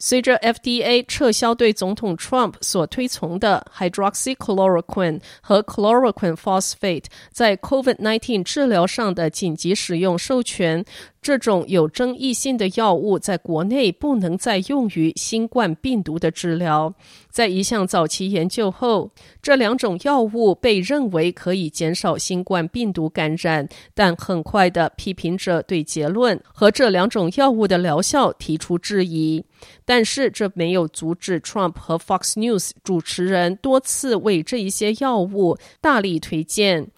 随着 FDA 撤销对总统 Trump 所推崇的 hydroxychloroquine 和 chloroquine phosphate 在 COVID-19 治疗上的紧急使用授权。这种有争议性的药物在国内不能再用于新冠病毒的治疗。在一项早期研究后，这两种药物被认为可以减少新冠病毒感染，但很快的批评者对结论和这两种药物的疗效提出质疑。但是这没有阻止 Trump 和 Fox News 主持人多次为这一些药物大力推荐。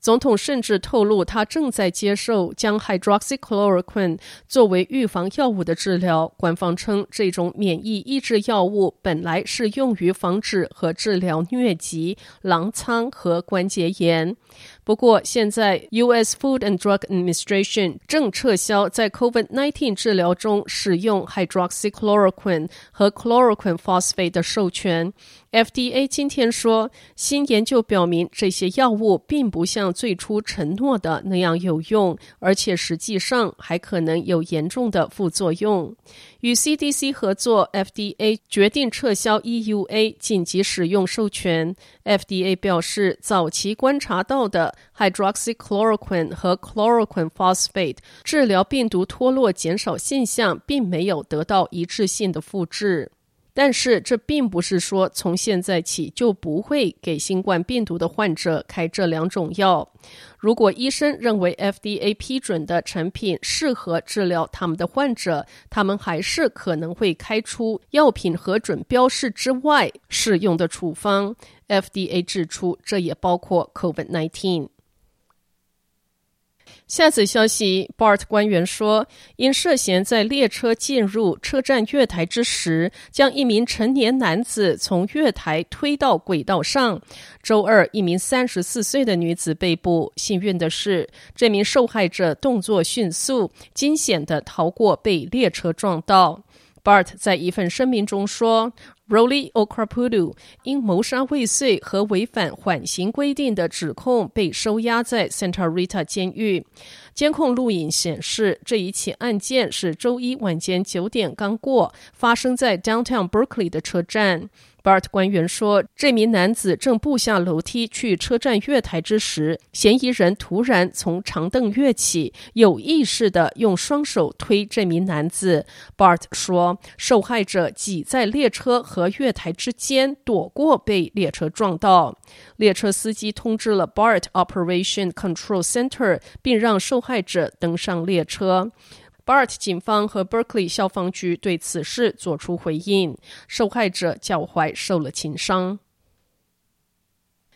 总统甚至透露，他正在接受将 hydroxychloroquine 作为预防药物的治疗。官方称，这种免疫抑制药物本来是用于防止和治疗疟疾、狼疮和关节炎。不过，现在 U.S. Food and Drug Administration 正撤销在 COVID-19 治疗中使用 hydroxychloroquine 和 chloroquine phosphate 的授权。FDA 今天说，新研究表明这些药物并不像最初承诺的那样有用，而且实际上还可能有严重的副作用。与 CDC 合作，FDA 决定撤销 EUA 紧急使用授权。FDA 表示，早期观察到的 hydroxychloroquine 和 chloroquine phosphate 治疗病毒脱落减少现象，并没有得到一致性的复制。但是，这并不是说从现在起就不会给新冠病毒的患者开这两种药。如果医生认为 FDA 批准的产品适合治疗他们的患者，他们还是可能会开出药品核准标示之外适用的处方。FDA 指出，这也包括 COVID-19。下次消息，BART 官员说，因涉嫌在列车进入车站月台之时，将一名成年男子从月台推到轨道上。周二，一名三十四岁的女子被捕。幸运的是，这名受害者动作迅速，惊险的逃过被列车撞到。BART 在一份声明中说。Rolly Okrapudu 因谋杀未遂和违反缓刑规定的指控被收押在 Santa Rita 监狱。监控录影显示，这一起案件是周一晚间九点刚过，发生在 Downtown Berkeley 的车站。BART 官员说，这名男子正步下楼梯去车站月台之时，嫌疑人突然从长凳跃起，有意识地用双手推这名男子。BART 说，受害者挤在列车和月台之间，躲过被列车撞到。列车司机通知了 BART Operation Control Center，并让受害者登上列车。BART 警方和 Berkeley 消防局对此事作出回应，受害者脚踝受了轻伤。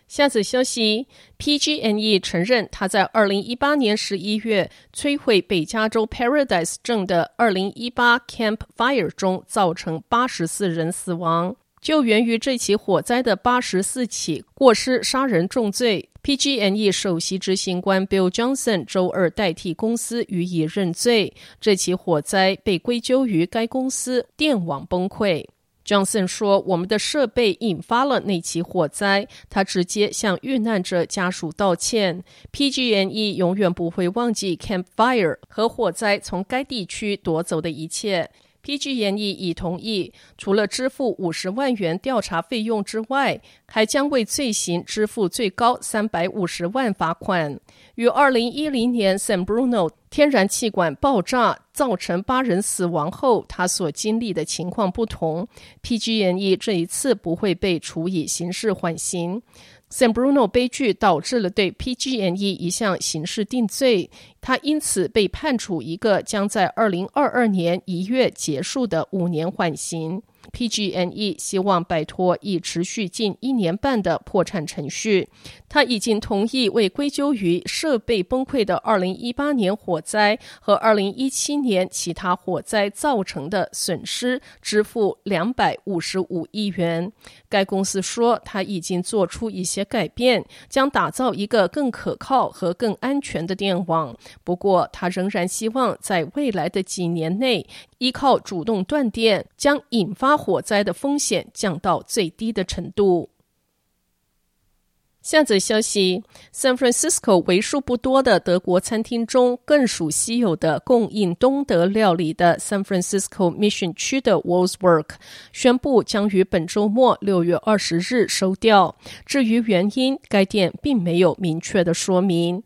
下次消息，PG&E 承认他在二零一八年十一月摧毁北加州 Paradise 镇的二零一八 Camp Fire 中造成八十四人死亡。就源于这起火灾的八十四起过失杀人重罪，PG&E 首席执行官 Bill Johnson 周二代替公司予以认罪。这起火灾被归咎于该公司电网崩溃。Johnson 说：“我们的设备引发了那起火灾。”他直接向遇难者家属道歉。PG&E 永远不会忘记 Camp Fire 和火灾从该地区夺走的一切。PG&E 已同意，除了支付五十万元调查费用之外，还将为罪行支付最高三百五十万罚款。与二零一零年 San Bruno 天然气管爆炸造成八人死亡后，他所经历的情况不同，PG&E 这一次不会被处以刑事缓刑。San Bruno 悲剧导致了对 PG&E 一项刑事定罪，他因此被判处一个将在二零二二年一月结束的五年缓刑。PG&E 希望摆脱已持续近一年半的破产程序。他已经同意为归咎于设备崩溃的2018年火灾和2017年其他火灾造成的损失支付255亿元。该公司说，他已经做出一些改变，将打造一个更可靠和更安全的电网。不过，他仍然希望在未来的几年内，依靠主动断电，将引发火灾的风险降到最低的程度。下则消息：San Francisco 为数不多的德国餐厅中，更属稀有的供应东德料理的 San Francisco Mission 区的 Wolfsburg 宣布将于本周末六月二十日收掉。至于原因，该店并没有明确的说明。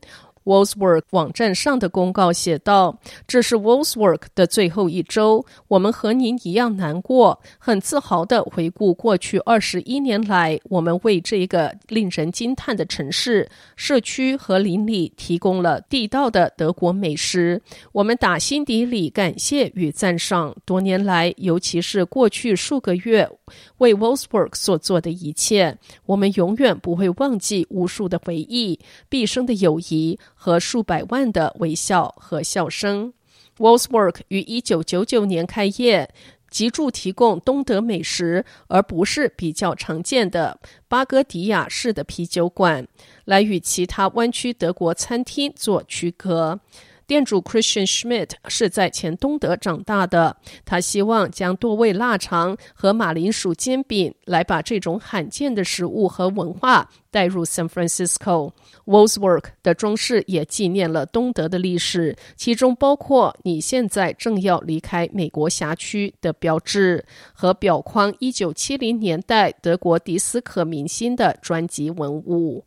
Wolfsburg 网站上的公告写道：“这是 Wolfsburg 的最后一周，我们和您一样难过，很自豪地回顾过去二十一年来，我们为这个令人惊叹的城市、社区和邻里提供了地道的德国美食。我们打心底里感谢与赞赏多年来，尤其是过去数个月为 Wolfsburg 所做的一切。我们永远不会忘记无数的回忆、毕生的友谊。”和数百万的微笑和笑声。Wolfsburg 于一九九九年开业，脊柱提供东德美食，而不是比较常见的巴哥迪亚式的啤酒馆，来与其他湾区德国餐厅做区隔。店主 Christian Schmidt 是在前东德长大的，他希望将多味腊肠和马铃薯煎饼来把这种罕见的食物和文化带入 San Francisco。Wolfsburg 的装饰也纪念了东德的历史，其中包括你现在正要离开美国辖区的标志和表框1970年代德国迪斯科明星的专辑文物。